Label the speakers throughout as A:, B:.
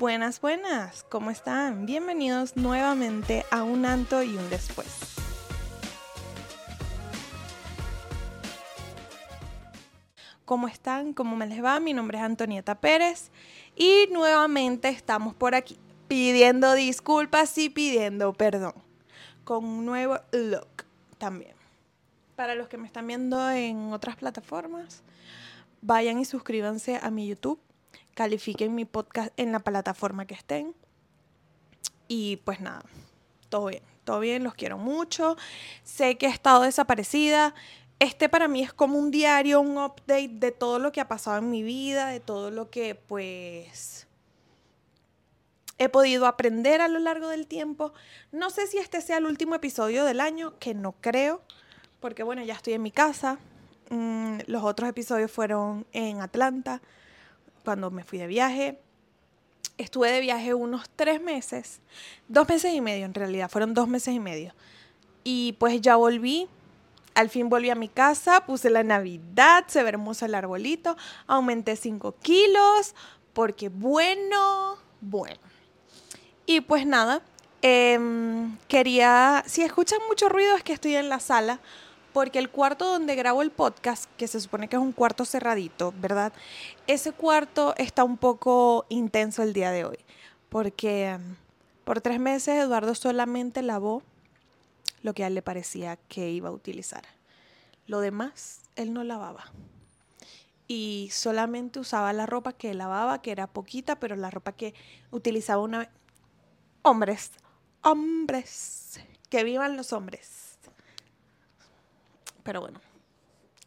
A: Buenas, buenas, ¿cómo están? Bienvenidos nuevamente a un anto y un después. ¿Cómo están? ¿Cómo me les va? Mi nombre es Antonieta Pérez y nuevamente estamos por aquí pidiendo disculpas y pidiendo perdón con un nuevo look también. Para los que me están viendo en otras plataformas, vayan y suscríbanse a mi YouTube califiquen mi podcast en la plataforma que estén. Y pues nada, todo bien, todo bien, los quiero mucho. Sé que he estado desaparecida. Este para mí es como un diario, un update de todo lo que ha pasado en mi vida, de todo lo que pues he podido aprender a lo largo del tiempo. No sé si este sea el último episodio del año, que no creo, porque bueno, ya estoy en mi casa. Mm, los otros episodios fueron en Atlanta cuando me fui de viaje. Estuve de viaje unos tres meses, dos meses y medio en realidad, fueron dos meses y medio. Y pues ya volví, al fin volví a mi casa, puse la Navidad, se ve hermoso el arbolito, aumenté 5 kilos, porque bueno, bueno. Y pues nada, em, quería, si escuchan mucho ruido es que estoy en la sala, porque el cuarto donde grabo el podcast, que se supone que es un cuarto cerradito, ¿verdad? Ese cuarto está un poco intenso el día de hoy, porque um, por tres meses Eduardo solamente lavó lo que a él le parecía que iba a utilizar. Lo demás, él no lavaba. Y solamente usaba la ropa que lavaba, que era poquita, pero la ropa que utilizaba una... Hombres, hombres, que vivan los hombres. Pero bueno.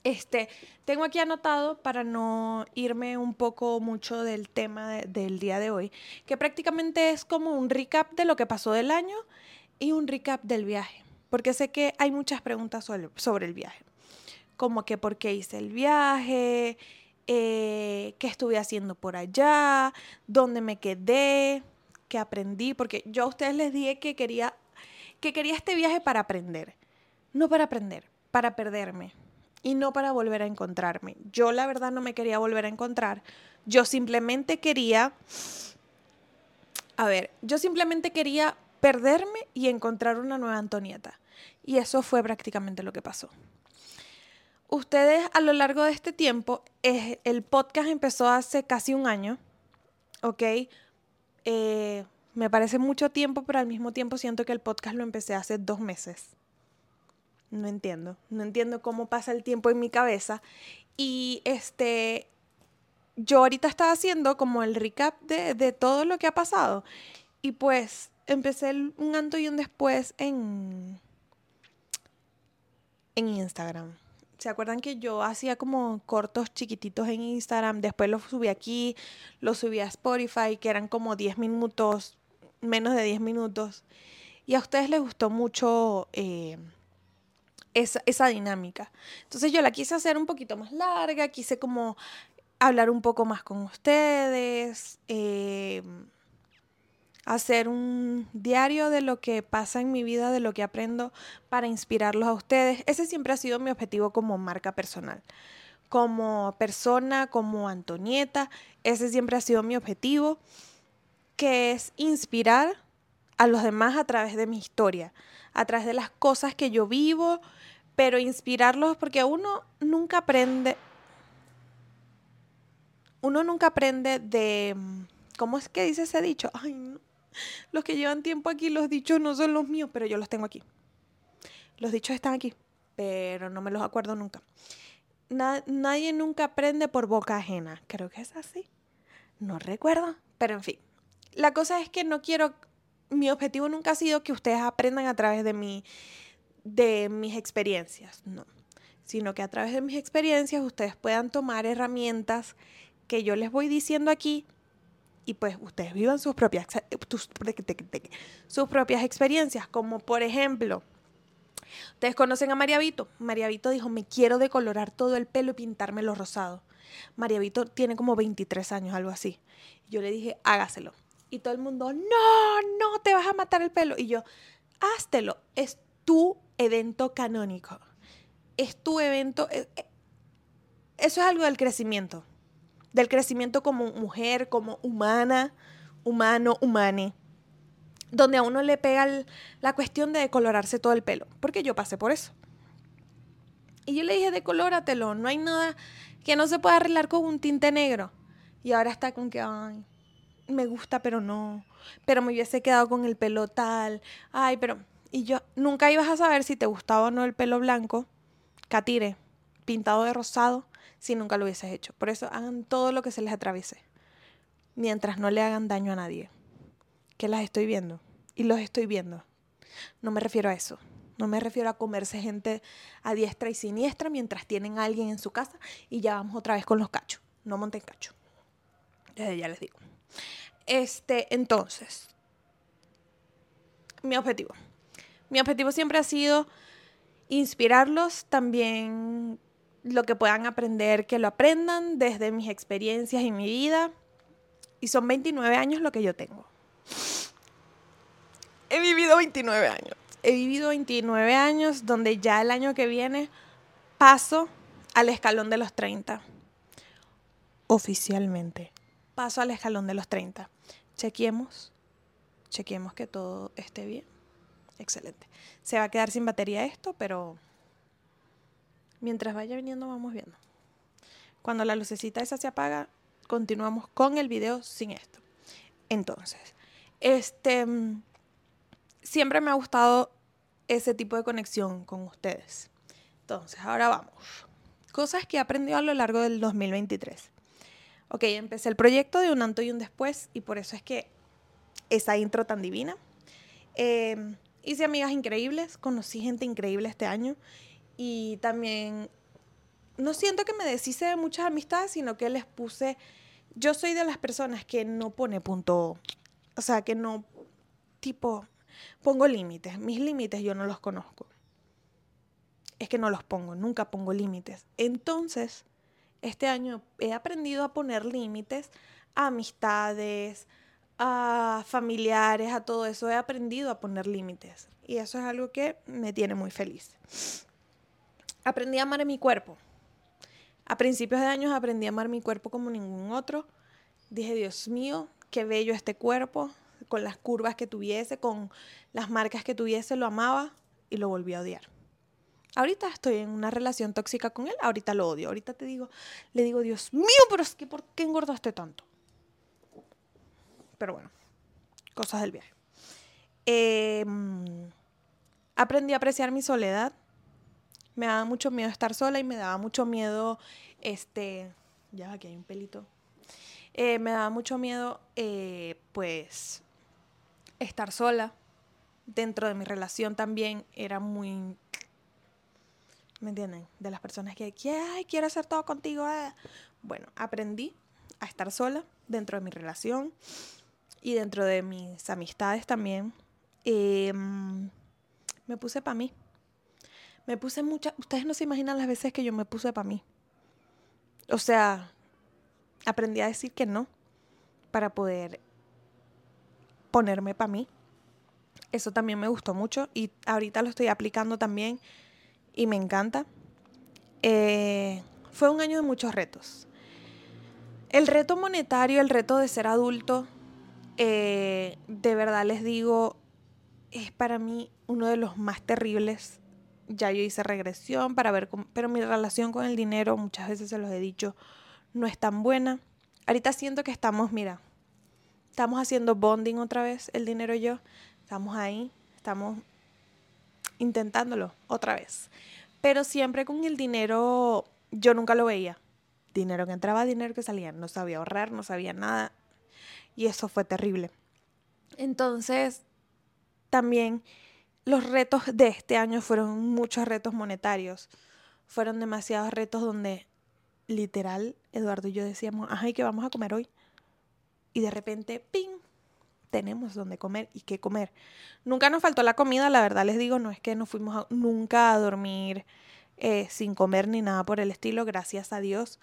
A: Este, tengo aquí anotado para no irme un poco mucho del tema del día de hoy, que prácticamente es como un recap de lo que pasó del año y un recap del viaje, porque sé que hay muchas preguntas sobre, el viaje, como que por qué hice el viaje, eh, qué estuve haciendo por allá, dónde me quedé, qué aprendí, porque yo a ustedes les dije que quería, que quería este viaje para aprender, no para aprender para perderme y no para volver a encontrarme. Yo la verdad no me quería volver a encontrar. Yo simplemente quería, a ver, yo simplemente quería perderme y encontrar una nueva Antonieta. Y eso fue prácticamente lo que pasó. Ustedes a lo largo de este tiempo, el podcast empezó hace casi un año, ¿ok? Eh, me parece mucho tiempo, pero al mismo tiempo siento que el podcast lo empecé hace dos meses. No entiendo, no entiendo cómo pasa el tiempo en mi cabeza. Y este, yo ahorita estaba haciendo como el recap de, todo lo que ha pasado. Y pues empecé un antes y un después en, en Instagram. ¿Se acuerdan que yo hacía como cortos chiquititos en Instagram? Después los subí aquí, los subí a Spotify, que eran como 10 minutos, menos de 10 minutos. Y a ustedes les gustó mucho eh, esa, dinámica. Entonces yo la quise hacer un poquito más larga, quise como hablar un poco más con ustedes, em, hacer un diario de lo que pasa en mi vida, de lo que aprendo para inspirarlos a ustedes. Ese siempre ha sido mi objetivo como marca personal. Como persona, como Antonieta, ese siempre ha sido mi objetivo, que es inspirar a los demás a través de mi historia, a través de las cosas que yo vivo, pero inspirarlos porque uno nunca aprende, uno nunca aprende de, ¿cómo es que dice ese dicho? Ay, no. Los que llevan tiempo aquí, los dichos no son los míos, pero yo los tengo aquí. Los dichos están aquí, pero no me los acuerdo nunca. nadie nunca aprende por boca ajena. Creo que es así. No recuerdo, pero en fin. La cosa es que no quiero, mi objetivo nunca ha sido que ustedes aprendan a través de mi de mis experiencias, no, sino que a través de mis experiencias ustedes puedan tomar herramientas que yo les voy diciendo aquí y pues ustedes vivan sus propias, sus propias experiencias, como por ejemplo, ustedes conocen a María Vito. María Vito dijo, me quiero decolorar todo el pelo y pintármelo rosado. María Vito tiene como 23 años, algo así. Yo le dije, hágaselo. Y todo el mundo, no, no, te vas a matar el pelo. Y yo, háztelo, es tu evento canónico. Es tu evento. Eh, eh, eso es algo del crecimiento. Del crecimiento como mujer, como humana, humano, humane, donde a uno le pega la cuestión de decolorarse todo el pelo, porque yo pasé por eso. Y yo le dije, decolóratelo, no hay nada que no se pueda arreglar con un tinte negro. Y ahora está con que, ay, me gusta, pero no, pero me hubiese quedado con el pelo tal, ay, pero, y yo, nunca ibas a saber si te gustaba o no el pelo blanco, catire, pintado de rosado, si nunca lo hubieses hecho. Por eso hagan todo lo que se les atraviese, mientras no le hagan daño a nadie. Que las estoy viendo, y los estoy viendo. No me refiero a eso. No me refiero a comerse gente a diestra y siniestra mientras tienen a alguien en su casa y ya vamos otra vez con los cachos. No monten cacho. ya les digo. Este, entonces, mi objetivo. Mi objetivo siempre ha sido inspirarlos también lo que puedan aprender, que lo aprendan desde mis experiencias y mi vida. Y son 29 años lo que yo tengo. He vivido 29 años. He vivido 29 años donde ya el año que viene paso al escalón de los 30. Oficialmente. Paso al escalón de los 30. Chequemos. Chequemos que todo esté bien. Excelente. Se va a quedar sin batería esto, pero mientras vaya viniendo vamos viendo. Cuando la lucecita esa se apaga, continuamos con el video sin esto. Entonces, este siempre me ha gustado ese tipo de conexión con ustedes. Entonces, ahora vamos. Cosas que he aprendido a lo largo del 2023. Ok, empecé el proyecto de un antes y un después y por eso es que esa intro tan divina. Em, hice amigas increíbles, conocí gente increíble este año y también no siento que me deshice de muchas amistades, sino que les puse, yo soy de las personas que no pone punto, o sea, que no, tipo, pongo límites. Mis límites yo no los conozco. Es que no los pongo, nunca pongo límites. Entonces, este año he aprendido a poner límites a amistades, a familiares, a todo eso. He aprendido a poner límites. Y eso es algo que me tiene muy feliz. Aprendí a amar mi cuerpo. A principios de años aprendí a amar mi cuerpo como ningún otro. Dije, Dios mío, qué bello este cuerpo con las curvas que tuviese, con las marcas que tuviese, lo amaba y lo volví a odiar. Ahorita estoy en una relación tóxica con él, ahorita lo odio. Ahorita te digo, le digo, Dios mío, pero es que ¿por qué engordaste tanto? Pero bueno, cosas del viaje. Em, aprendí a apreciar mi soledad. Me daba mucho miedo estar sola y me daba mucho miedo, este, ya aquí hay un pelito. Eh, me daba mucho miedo, eh, pues, estar sola. Dentro de mi relación también era muy... ¿Me entienden? De las personas que, Ay, quiero hacer todo contigo. Eh". Bueno, aprendí a estar sola dentro de mi relación y dentro de mis amistades también. Em, me puse para mí. Me puse muchas... Ustedes no se imaginan las veces que yo me puse para mí. O sea, aprendí a decir que no para poder ponerme para mí. Eso también me gustó mucho y ahorita lo estoy aplicando también y me encanta. Eh, fue un año de muchos retos. El reto monetario, el reto de ser adulto, eh, de verdad les digo, es para mí uno de los más terribles. Ya yo hice regresión para ver, pero mi relación con el dinero, muchas veces se los he dicho, no es tan buena. Ahorita siento que estamos, mira, estamos haciendo bonding otra vez, el dinero y yo. Estamos ahí, estamos intentándolo otra vez. Pero siempre con el dinero, yo nunca lo veía. Dinero que entraba, dinero que salía. No sabía ahorrar, no sabía nada. Y eso fue terrible. Entonces, también los retos de este año fueron muchos retos monetarios. Fueron demasiados retos donde literal Eduardo y yo decíamos, ay, ¿qué vamos a comer hoy? y de repente, ¡ping! Tenemos donde comer y qué comer. Nunca nos faltó la comida, la verdad les digo, no es que nos fuimos nunca a dormir eh, sin comer ni nada por el estilo, gracias a Dios,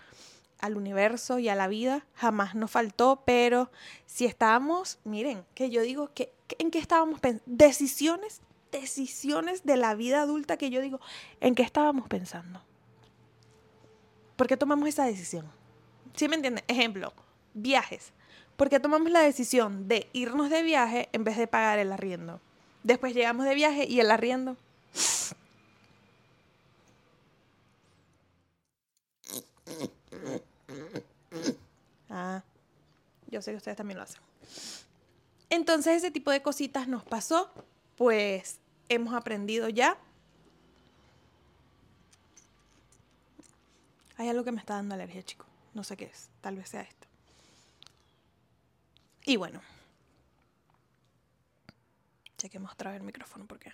A: al universo y a la vida, jamás nos faltó, pero si estábamos, miren, que yo digo, que, ¿en qué estábamos pensando? Decisiones, decisiones de la vida adulta que yo digo, ¿en qué estábamos pensando? ¿Por qué tomamos esa decisión? ¿Sí me entienden? Ejemplo, viajes. ¿Por qué tomamos la decisión de irnos de viaje en vez de pagar el arriendo? Después llegamos de viaje y el arriendo. Ah, yo sé que ustedes también lo hacen. Entonces ese tipo de cositas nos pasó, pues hemos aprendido ya. Hay algo que me está dando alergia, chicos. No sé qué es. Tal vez sea esto. Y bueno. Chequemos otra vez el micrófono porque.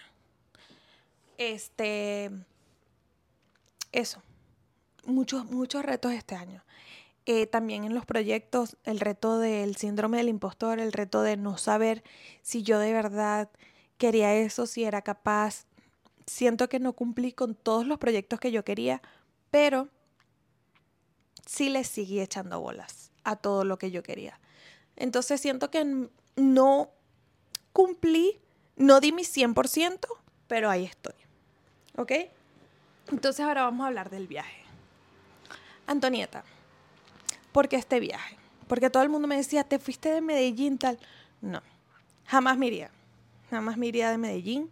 A: Este. Eso. Muchos, muchos retos este año. Eh, también en los proyectos, el reto del síndrome del impostor, el reto de no saber si yo de verdad quería eso, si era capaz. Siento que no cumplí con todos los proyectos que yo quería, pero sí le seguí echando bolas a todo lo que yo quería. Entonces siento que no cumplí, no di mi 100%, pero ahí estoy. ¿Ok? Entonces ahora vamos a hablar del viaje. Antonieta, ¿por qué este viaje? Porque todo el mundo me decía, te fuiste de Medellín tal. No, jamás me iría. Jamás me iría de Medellín.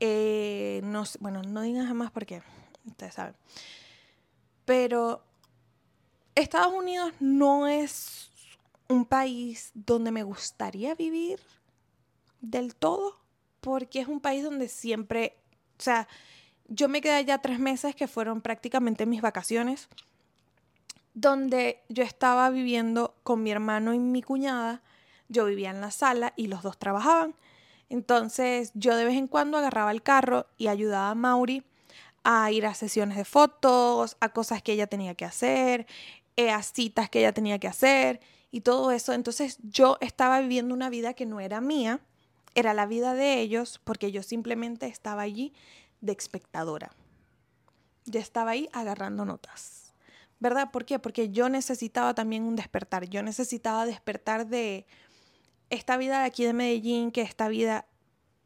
A: Eh, no, bueno, no digan jamás porque ustedes saben. Pero Estados Unidos no es un país donde me gustaría vivir del todo, porque es un país donde siempre, o sea, yo me quedé allá tres meses que fueron prácticamente mis vacaciones donde yo estaba viviendo con mi hermano y mi cuñada. Yo vivía en la sala y los dos trabajaban. Entonces yo de vez en cuando agarraba el carro y ayudaba a Mauri a ir a sesiones de fotos, a cosas que ella tenía que hacer, eh, a citas que ella tenía que hacer y todo eso. Entonces yo estaba viviendo una vida que no era mía, era la vida de ellos porque yo simplemente estaba allí de espectadora. Yo estaba ahí agarrando notas. ¿Verdad? ¿Por qué? Porque yo necesitaba también un despertar, yo necesitaba despertar de esta vida de aquí de Medellín, que esta vida,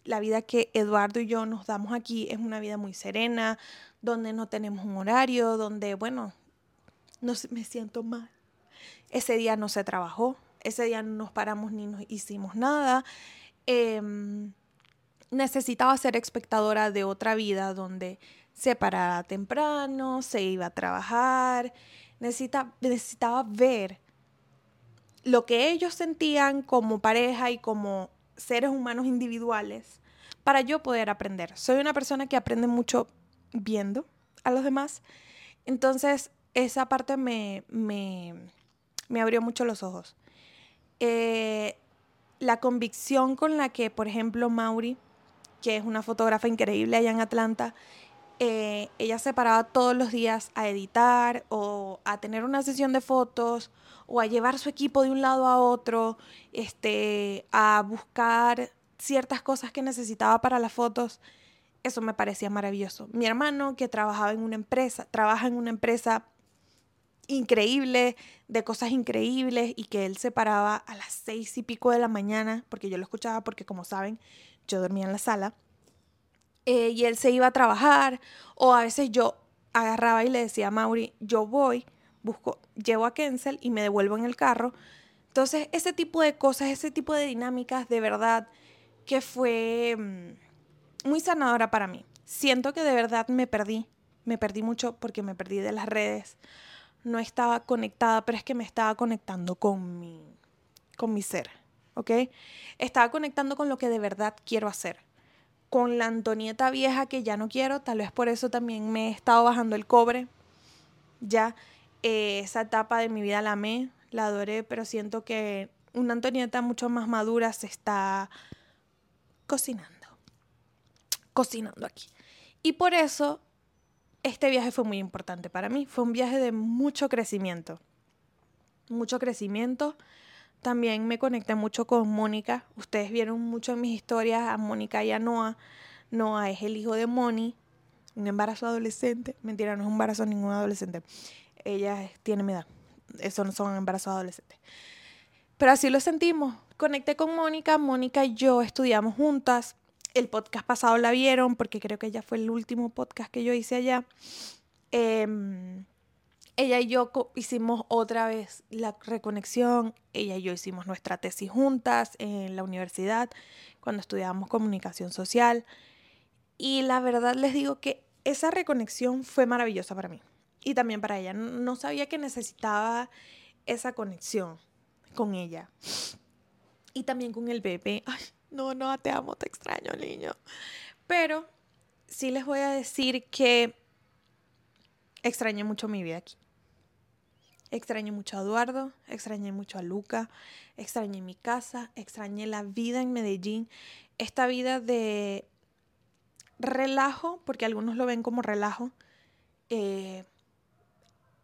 A: la vida que Eduardo y yo nos damos aquí es una vida muy serena, donde no tenemos un horario, donde, bueno, no me siento mal. Ese día no se trabajó, ese día no nos paramos ni nos hicimos nada. Em, necesitaba ser espectadora de otra vida donde se paraba temprano, se iba a trabajar, necesita, necesitaba ver lo que ellos sentían como pareja y como seres humanos individuales para yo poder aprender. Soy una persona que aprende mucho viendo a los demás, entonces esa parte me, me, me abrió mucho los ojos. Eh, la convicción con la que, por ejemplo, Mauri, que es una fotógrafa increíble allá en Atlanta, eh, ella se paraba todos los días a editar o a tener una sesión de fotos o a llevar su equipo de un lado a otro, este, a buscar ciertas cosas que necesitaba para las fotos. Eso me parecía maravilloso. Mi hermano, que trabajaba en una empresa, trabaja en una empresa increíble, de cosas increíbles, y que él se paraba a las seis y pico de la mañana, porque yo lo escuchaba, porque como saben, yo dormía en la sala eh, y él se iba a trabajar o a veces yo agarraba y le decía a Mauri, yo voy, busco, llevo a Kensel y me devuelvo en el carro. Entonces, ese tipo de cosas, ese tipo de dinámicas, de verdad que fue mm, muy sanadora para mí. Siento que de verdad me perdí, me perdí mucho porque me perdí de las redes. No estaba conectada, pero es que me estaba conectando con mi, con mi ser, ¿ok? Estaba conectando con lo que de verdad quiero hacer con la Antonieta vieja que ya no quiero, tal vez por eso también me he estado bajando el cobre. Ya eh, esa etapa de mi vida la amé, la adoré, pero siento que una Antonieta mucho más madura se está cocinando, cocinando aquí. Y por eso este viaje fue muy importante para mí, fue un viaje de mucho crecimiento, mucho crecimiento también me conecté mucho con Mónica. Ustedes vieron mucho en mis historias a Mónica y a Noah. Noah es el hijo de Moni, un embarazo adolescente. Mentira, no es un embarazo ningún adolescente. Ella tiene mi edad. Eso no son embarazos adolescentes. Pero así lo sentimos. Conecté con Mónica. Mónica y yo estudiamos juntas. El podcast pasado la vieron porque creo que ya fue el último podcast que yo hice allá. Em, ella y yo hicimos otra vez la reconexión, ella y yo hicimos nuestra tesis juntas en la universidad cuando estudiábamos comunicación social y la verdad les digo que esa reconexión fue maravillosa para mí y también para ella. No sabía que necesitaba esa conexión con ella y también con el bebé. Ay, no, no, te amo, te extraño, niño. Pero sí les voy a decir que extrañé mucho mi vida aquí. Extrañé mucho a Eduardo, extrañé mucho a Luca, extrañé mi casa, extrañé la vida en Medellín, esta vida de relajo, porque algunos lo ven como relajo, eh,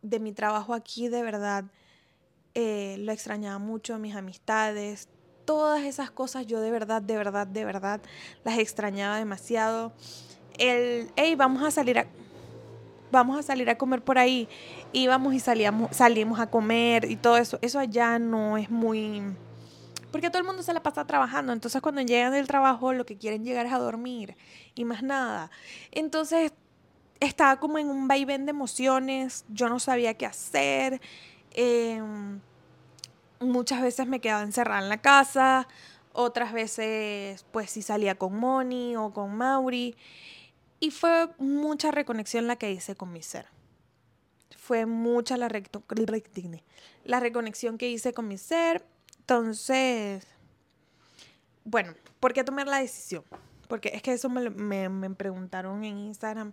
A: de mi trabajo aquí, de verdad, eh, lo extrañaba mucho, mis amistades, todas esas cosas yo de verdad, de verdad, de verdad las extrañaba demasiado. El, hey, vamos a salir a vamos a salir a comer por ahí. Íbamos y salíamos, salimos a comer y todo eso. Eso allá no es muy... Porque todo el mundo se la pasa trabajando. Entonces cuando llegan del trabajo lo que quieren llegar es a dormir y más nada. Entonces estaba como en un vaivén de emociones. Yo no sabía qué hacer. Em, muchas veces me quedaba encerrada en la casa. Otras veces pues sí salía con Moni o con Mauri. Y fue mucha reconexión la que hice con mi ser. Fue mucha la, la reconexión que hice con mi ser. Entonces, bueno, ¿por qué tomar la decisión? Porque es que eso me, me, preguntaron en Instagram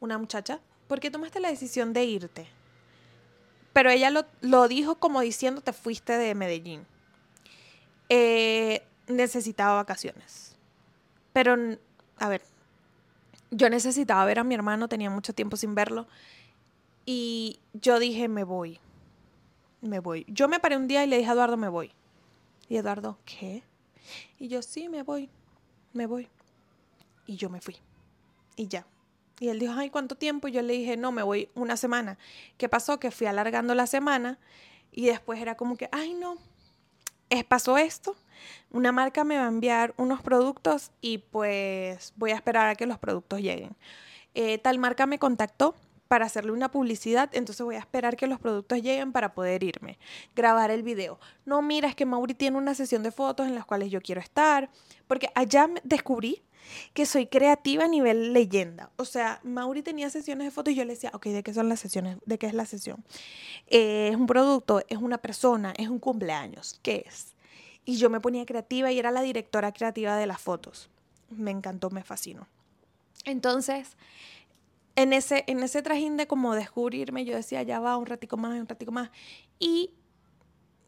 A: una muchacha. ¿Por qué tomaste la decisión de irte? Pero ella lo, lo dijo como diciendo te fuiste de Medellín. Eh, necesitaba vacaciones. Pero, a ver, yo necesitaba ver a mi hermano, tenía mucho tiempo sin verlo. Y yo dije, me voy. Me voy. Yo me paré un día y le dije a Eduardo, me voy. Y Eduardo, ¿qué? Y yo, sí, me voy. Me voy. Y yo me fui. Y ya. Y él dijo, ay, ¿cuánto tiempo? Y yo le dije, no, me voy una semana. ¿Qué pasó? Que fui alargando la semana y después era como que, ay, no, es, pasó esto, una marca me va a enviar unos productos y pues voy a esperar a que los productos lleguen. Eh, tal marca me contactó para hacerle una publicidad, entonces voy a esperar que los productos lleguen para poder irme, grabar el video. No, mira, es que Mauri tiene una sesión de fotos en las cuales yo quiero estar, porque allá descubrí que soy creativa a nivel leyenda. O sea, Mauri tenía sesiones de fotos y yo le decía, ok, ¿de qué son las sesiones? ¿De qué es la sesión? Eh, es un producto, es una persona, es un cumpleaños. ¿Qué es? Y yo me ponía creativa y era la directora creativa de las fotos. Me encantó, me fascinó. Entonces, en ese, en ese trajín de como descubrirme, yo decía, ya va, un ratico más, un ratico más. Y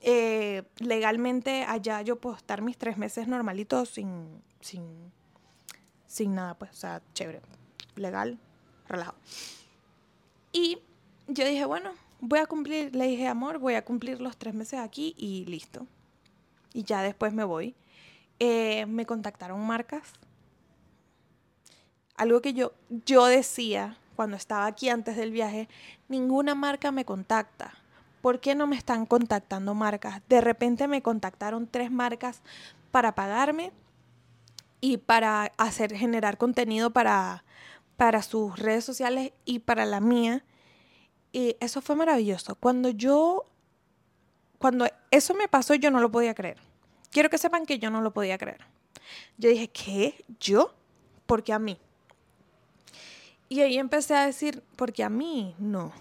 A: eh, legalmente allá yo puedo estar mis tres meses normalitos sin, sin sin nada, pues, o sea, chévere, legal, relajado. Y yo dije, bueno, voy a cumplir, le dije, amor, voy a cumplir los tres meses aquí y listo. Y ya después me voy. Eh, me contactaron marcas. Algo que yo, yo decía cuando estaba aquí antes del viaje, ninguna marca me contacta. ¿Por qué no me están contactando marcas? De repente me contactaron tres marcas para pagarme y para hacer, generar contenido para, para sus redes sociales y para la mía. Y eso fue maravilloso. Cuando yo, cuando eso me pasó, yo no lo podía creer. Quiero que sepan que yo no lo podía creer. Yo dije, ¿qué? ¿Yo? Porque a mí. Y ahí empecé a decir, porque a mí, no.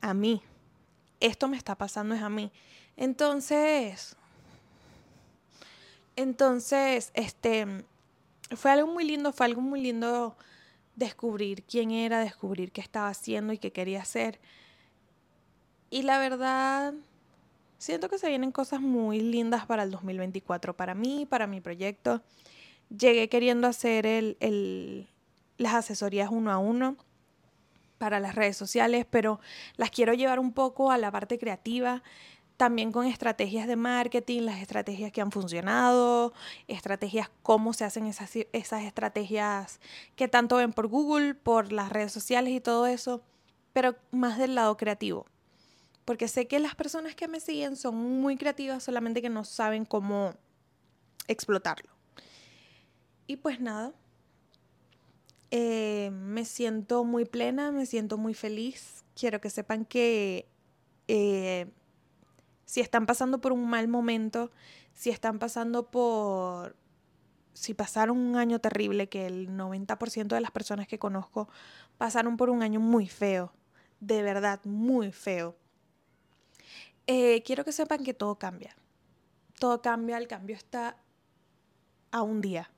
A: A mí. Esto me está pasando es a mí. Entonces, entonces, este, fue algo muy lindo, fue algo muy lindo descubrir quién era, descubrir qué estaba haciendo y qué quería hacer. Y la verdad, siento que se vienen cosas muy lindas para el 2024, para mí, para mi proyecto. Llegué queriendo hacer el, el, las asesorías uno a uno para las redes sociales, pero las quiero llevar un poco a la parte creativa también con estrategias de marketing, las estrategias que han funcionado, estrategias, cómo se hacen esas, esas estrategias que tanto ven por Google, por las redes sociales y todo eso, pero más del lado creativo. Porque sé que las personas que me siguen son muy creativas, solamente que no saben cómo explotarlo. Y pues nada, eh, me siento muy plena, me siento muy feliz quiero que sepan que eh, si están pasando por un mal momento, si están pasando por, si pasaron un año terrible, que el 90% de las personas que conozco pasaron por un año muy feo, de verdad, muy feo. Eh, quiero que sepan que todo cambia. Todo cambia, el cambio está a un día.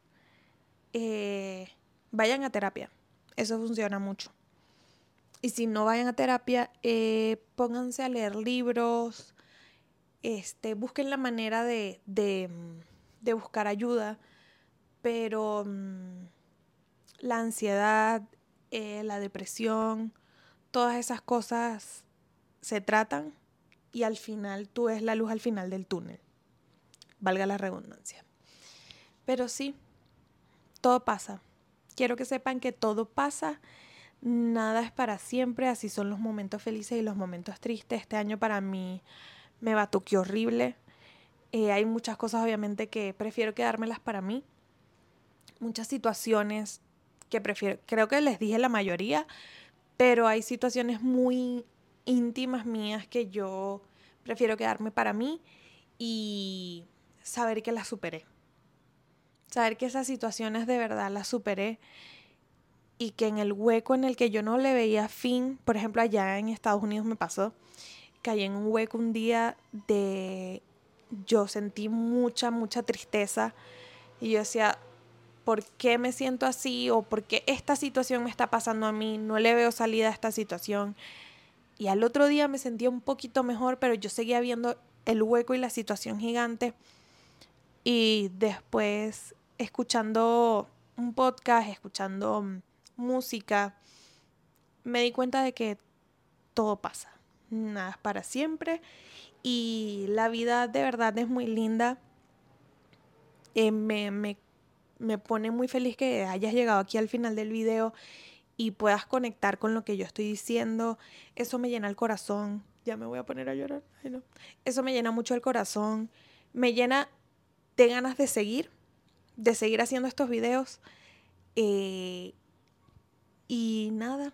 A: Eh, vayan a terapia, eso funciona mucho. Y si no vayan a terapia, eh, pónganse a leer libros, este, busquen la manera de, de, buscar ayuda, pero mm, la ansiedad, la depresión, todas esas cosas se tratan y al final tú ves la luz al final del túnel, valga la redundancia. Pero sí, todo pasa. Quiero que sepan que todo pasa, nada es para siempre, así son los momentos felices y los momentos tristes. Este año para mí me batuqueó horrible. Eh, hay muchas cosas obviamente que prefiero quedármelas para mí. Muchas situaciones que prefiero, creo que les dije la mayoría, pero hay situaciones muy íntimas mías que yo prefiero quedarme para mí y saber que las superé. Saber que esas situaciones de verdad las superé y que en el hueco en el que yo no le veía fin, por ejemplo allá en Estados Unidos me pasó, caí en un hueco un día de yo sentí mucha, mucha tristeza y yo decía, ¿por qué me siento así? ¿O por qué esta situación me está pasando a mí? No le veo salida a esta situación. Y al otro día me sentía un poquito mejor, pero yo seguía viendo el hueco y la situación gigante. Y después, escuchando un podcast, escuchando música, me di cuenta de que todo pasa nada es para siempre y la vida de verdad es muy linda. Eh, me, me, me pone muy feliz que hayas llegado aquí al final del video y puedas conectar con lo que yo estoy diciendo. Eso me llena el corazón. Ya me voy a poner a llorar. Eso me llena mucho el corazón. Me llena de ganas de seguir, de seguir haciendo estos videos. Eh, y nada,